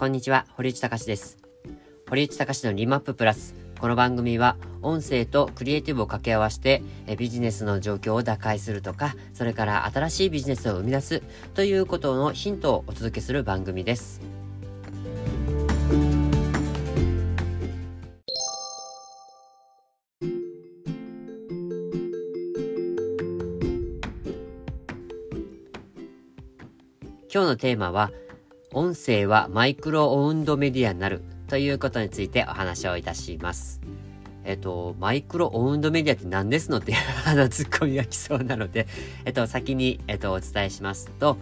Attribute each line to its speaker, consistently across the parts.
Speaker 1: こんにちは、堀内隆です。堀内隆のリマッププラス。この番組は音声とクリエイティブを掛け合わせてビジネスの状況を打開するとか、それから新しいビジネスを生み出すということのヒントをお届けする番組です。今日のテーマは音声はマイクロオウンドメディアになるということについてお話をいたします。えっと、マイクロオウンドメディアって何ですのっていう あのツッコミが来そうなので、えっと、先に、えっと、お伝えしますと、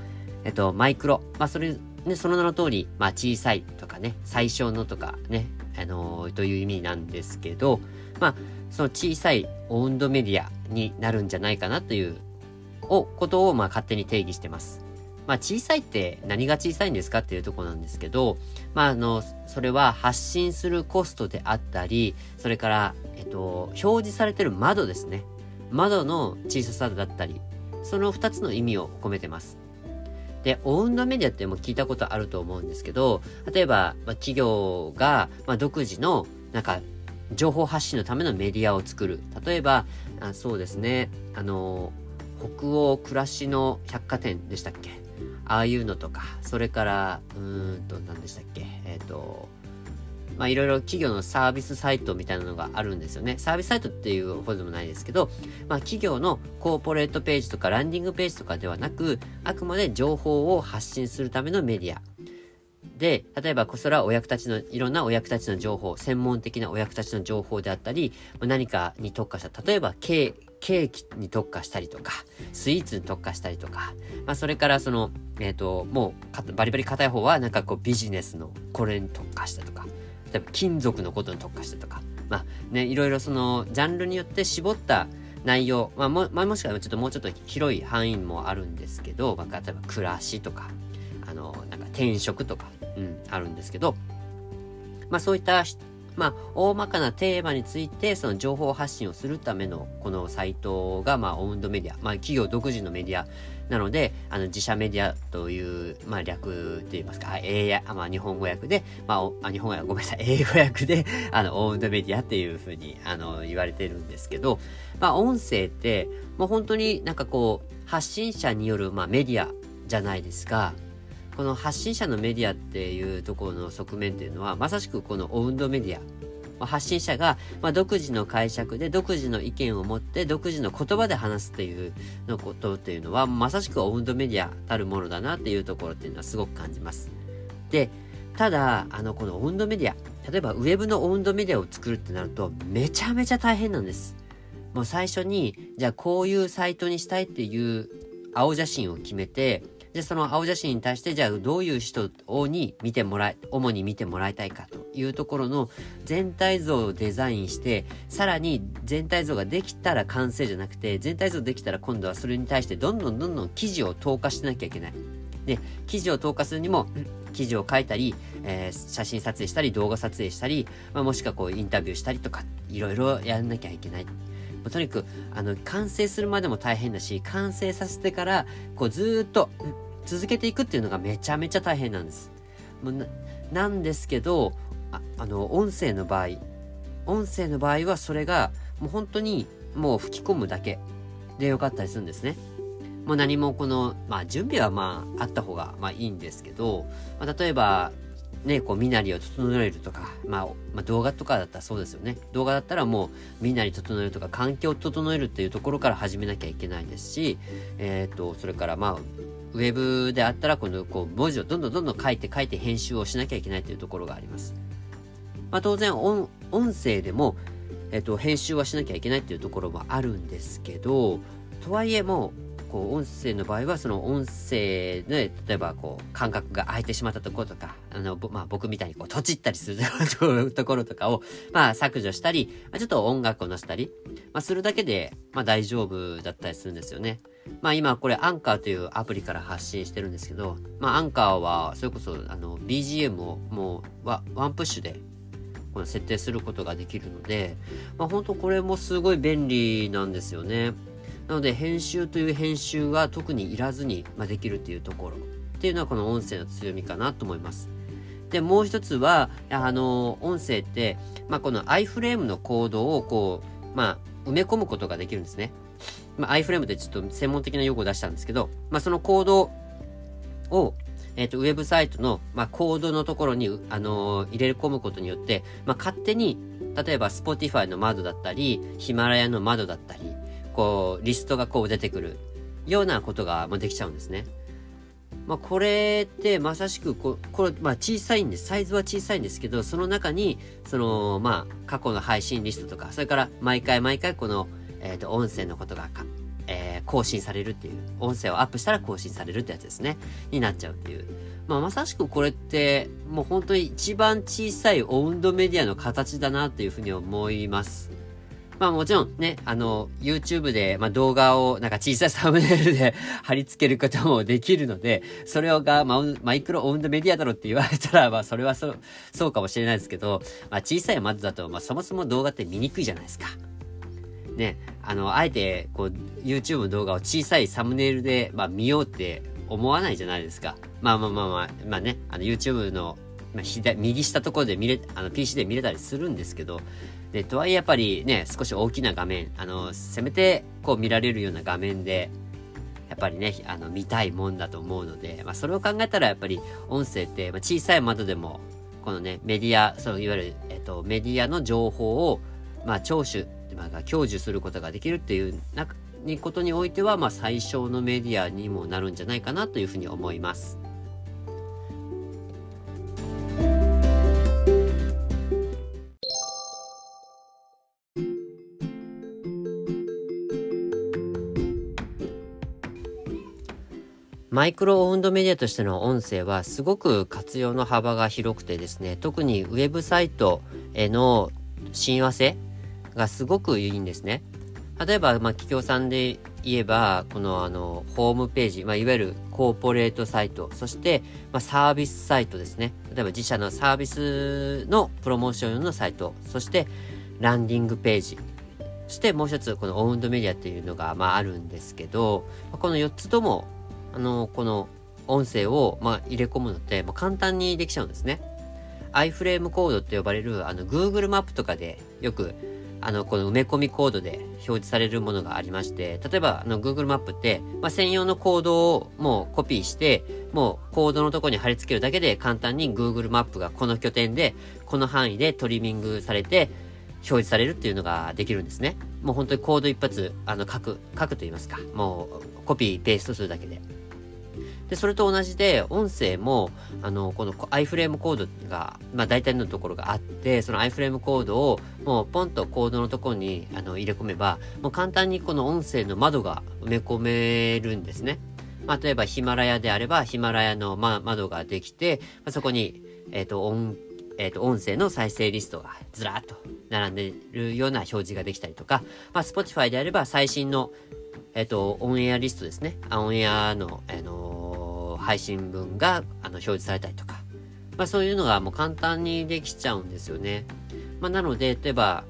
Speaker 1: えっと、マイクロ、まあ、それ、ね、その名の通り、まあ、小さいとかね、最小のとかね、あのー、という意味なんですけど、まあ、その小さいオウンドメディアになるんじゃないかなという、を、ことを、まあ、勝手に定義してます。まあ小さいって何が小さいんですかっていうとこなんですけど、まああの、それは発信するコストであったり、それから、えっと、表示されてる窓ですね。窓の小ささだったり、その二つの意味を込めてます。で、オウンドメディアっても聞いたことあると思うんですけど、例えば、まあ、企業が、まあ、独自の、なんか、情報発信のためのメディアを作る。例えば、あそうですね、あの、北欧暮らしの百貨店でしたっけ？ああいうのとか、それから、うーんと、何でしたっけ、えっ、ー、と、まあいろいろ企業のサービスサイトみたいなのがあるんですよね。サービスサイトっていうほどでもないですけど、まあ企業のコーポレートページとかランディングページとかではなく、あくまで情報を発信するためのメディア。で、例えば、それはお役立ちの、いろんなお役立ちの情報、専門的なお役立ちの情報であったり、何かに特化した、例えば、ケーキに特化したりとか、スイーツに特化したりとか、まあそれからその、えっ、ー、と、もうバリバリ硬い方はなんかこうビジネスのこれに特化したとか、例えば金属のことに特化したとか、まあね、いろいろそのジャンルによって絞った内容、まあも、まあ、もしくはちょっともうちょっと広い範囲もあるんですけど、まあ、例えば暮らしとか、あの、なんか転職とか、うん、あるんですけど、まあそういったまあ、大まかなテーマについて、その情報発信をするための、このサイトが、まあ、オウンドメディア、まあ、企業独自のメディアなので、あの、自社メディアという、まあ、略と言いますか、英や、まあ、日本語訳で、まあ、日本語訳、ごめんなさい、英語訳で、あの、オウンドメディアっていうふうに、あの、言われてるんですけど、まあ、音声って、もう本当になんかこう、発信者による、まあ、メディアじゃないですか。この発信者のメディアっていうところの側面っていうのは、まさしくこのオウンドメディア。ま発信者が、まあ、独自の解釈で独自の意見を持って独自の言葉で話すっていうのことっていうのはまさしくオウンドメディアたるものだなっていうところっていうのはすごく感じます。で、ただ、あの、このオウンドメディア、例えばウェブのオウンドメディアを作るってなるとめちゃめちゃ大変なんです。もう最初に、じゃあこういうサイトにしたいっていう青写真を決めて、で、その青写真に対して、じゃあどういう人に見てもらい、主に見てもらいたいかというところの全体像をデザインして、さらに全体像ができたら完成じゃなくて、全体像できたら今度はそれに対してどんどんどんどん記事を投下しなきゃいけない。で、記事を投下するにも、記事を書いたり、えー、写真撮影したり、動画撮影したり、まあ、もしくはこうインタビューしたりとか、いろいろやんなきゃいけない。とにかく、あの、完成するまでも大変だし、完成させてから、こうずっと、続けていくっていうのがめちゃめちゃ大変なんです。もうななんですけどあ、あの、音声の場合、音声の場合はそれがもう本当にもう吹き込むだけでよかったりするんですね。もう何もこの、まあ準備はまああった方がまあいいんですけど、まあ、例えばね、こう、身なりを整えるとか、まあ、まあ、動画とかだったらそうですよね。動画だったらもう、身なり整えるとか、環境を整えるっていうところから始めなきゃいけないですし、えっ、ー、と、それからまあ、ウェブであったら、この、こう、文字をどんどんどんどん書いて書いて編集をしなきゃいけないというところがあります。まあ、当然音、音声でも、えっ、と、編集はしなきゃいけないっていうところもあるんですけど、とはいえもう、こう、音声の場合は、その音声で、例えば、こう、感覚が空いてしまったところとか、あの、まあ、僕みたいにこう、とちったりする ところとかを、まあ、削除したり、ちょっと音楽を載せたり、まあ、するだけで、まあ、大丈夫だったりするんですよね。まあ今これアンカーというアプリから発信してるんですけど、まあアンカーはそれこそあの BGM をもうワンプッシュでこの設定することができるので、まあ本当これもすごい便利なんですよね。なので編集という編集は特にいらずに、ま、できるっていうところっていうのはこの音声の強みかなと思います。で、もう一つは、あの、音声って、まあ、この iFrame のコードをこう、まあ、埋め込むことができるんですね。まあ、iFrame でちょっと専門的な用語を出したんですけど、まあ、そのコードを、えっ、ー、と、ウェブサイトの、まあ、コードのところに、あのー、入れ込むことによって、まあ、勝手に、例えば、Spotify の窓だったり、ヒマラヤの窓だったり、こう、リストがこう出てくるようなことが、まあ、できちゃうんですね。まあ、これってまさしくこ、これ、まあ、小さいんです。サイズは小さいんですけど、その中に、その、まあ、過去の配信リストとか、それから毎回毎回この、えっ、と、音声のことがか、えー、更新されるっていう、音声をアップしたら更新されるってやつですね。になっちゃうっていう。まあ、まさしくこれって、もう本当に一番小さいオウンドメディアの形だなっていうふうに思います。まあもちろんね、あの、YouTube で、まあ、動画をなんか小さいサムネイルで 貼り付けることもできるので、それをが、まマイクロオウンドメディアだろって言われたら、まあそれはそう、そうかもしれないですけど、まあ小さい窓だと、まあそもそも動画って見にくいじゃないですか。ね、あの、あえて、こう、YouTube の動画を小さいサムネイルで、まあ見ようって思わないじゃないですか。まあまあまあまあ、まあね、あの YouTube の、まあ、左、右下ところで見れ、あの PC で見れたりするんですけど、で、とはいえやっぱりね、少し大きな画面、あの、せめてこう見られるような画面で、やっぱりね、あの、見たいもんだと思うので、まあ、それを考えたらやっぱり音声って、まあ、小さい窓でも、このね、メディア、そのいわゆる、えっと、メディアの情報を、まあ、聴取、まあ、享受することができるっていうなにことにおいては、まあ、最小のメディアにもなるんじゃないかなというふうに思います。マイクロオウンドメディアとしての音声はすごく活用の幅が広くてですね、特にウェブサイトへの親和性がすごくいいんですね。例えば、まあ、企業さんで言えば、このあの、ホームページ、まあ、いわゆるコーポレートサイト、そして、まあ、サービスサイトですね。例えば自社のサービスのプロモーション用のサイト、そして、ランディングページ、そしてもう一つ、このオウンドメディアっていうのが、まあ、あるんですけど、この4つとも、あの、この音声を、まあ、入れ込むのって、まあ、簡単にできちゃうんですね。iFrame コードって呼ばれる、あの、Google マップとかでよく、あの、この埋め込みコードで表示されるものがありまして、例えば、あの、Google マップって、まあ、専用のコードをもうコピーして、もうコードのとこに貼り付けるだけで簡単に Google マップがこの拠点で、この範囲でトリミングされて、表示されるっていうのができるんですね。もう本当にコード一発、あの、書く、書くと言いますか。もう、コピー、ペーストするだけで。で、それと同じで、音声も、あの、この iFrame コードが、まあ大体のところがあって、その iFrame コードを、もうポンとコードのところにあの入れ込めば、もう簡単にこの音声の窓が埋め込めるんですね。まあ、例えばヒマラヤであれば、ヒマラヤの、ま、窓ができて、まあ、そこに、えっ、ー、と、音、えっ、ー、と、音声の再生リストがずらっと並んでるような表示ができたりとか、まあ、Spotify であれば最新の、えっ、ー、と、オンエアリストですね。オンエアの、あの配信分があの表示されたりとか、まあそういうのがもう簡単にできちゃうんですよね。まあなので、例えば、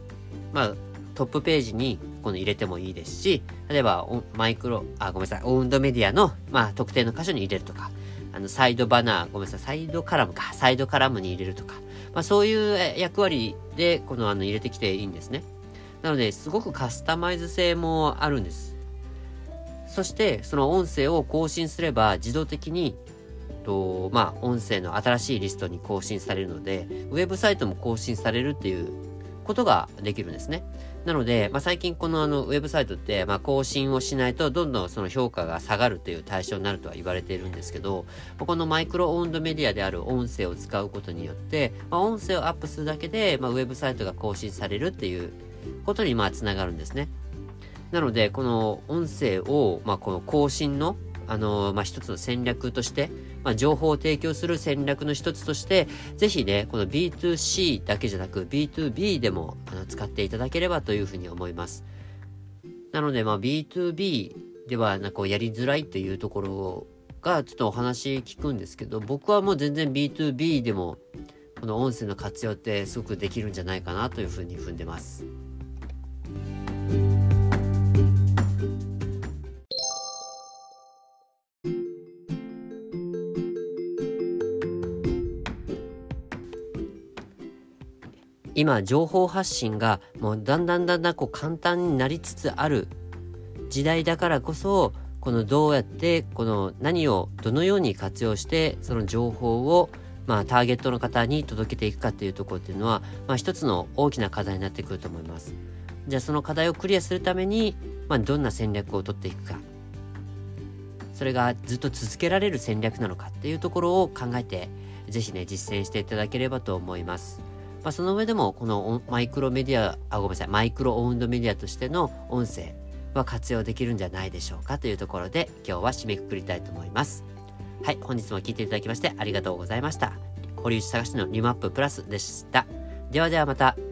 Speaker 1: まあトップページにこの入れてもいいですし、例えばマイクロ、あ、ごめんなさい、オウンドメディアの、まあ特定の箇所に入れるとか、あのサイドバナー、ごめんなさい、サイドカラムか、サイドカラムに入れるとか、まあそういう役割でこのあの入れてきていいんですね。なので、すごくカスタマイズ性もあるんです。そして、その音声を更新すれば自動的に、とまあ、音声の新しいリストに更新されるので、ウェブサイトも更新されるっていうことができるんですね。なので、まあ、最近このあのウェブサイトって、まあ、更新をしないとどんどんその評価が下がるという対象になるとは言われているんですけど、このマイクロオウンドメディアである音声を使うことによって、まあ、音声をアップするだけで、まあ、ウェブサイトが更新されるっていうことにまあつながるんですね。なので、この音声を、まあ、この更新の、あの、まあ、一つの戦略として、まあ、情報を提供する戦略の一つとして、ぜひね、この B2C だけじゃなく B2B でもあの使っていただければというふうに思います。なので、まあ、B2B ではなんかやりづらいっていうところがちょっとお話聞くんですけど、僕はもう全然 B2B でもこの音声の活用ってすごくできるんじゃないかなというふうに踏んでます。今情報発信がもうだんだんだんだんこう簡単になりつつある時代だからこそこのどうやってこの何をどのように活用してその情報をまあターゲットの方に届けていくかっていうところっていうのはまあ一つの大きな課題になってくると思います。じゃあその課題をクリアするためにまあどんな戦略を取っていくかそれがずっと続けられる戦略なのかっていうところを考えて是非ね実践していただければと思います。まあ、その上でも、このマイクロメディア、あ、ごめんなさい、マイクロオウンドメディアとしての音声は活用できるんじゃないでしょうかというところで、今日は締めくくりたいと思います。はい、本日も聴いていただきましてありがとうございました。堀内探しのリマッププラスでした。ではではまた。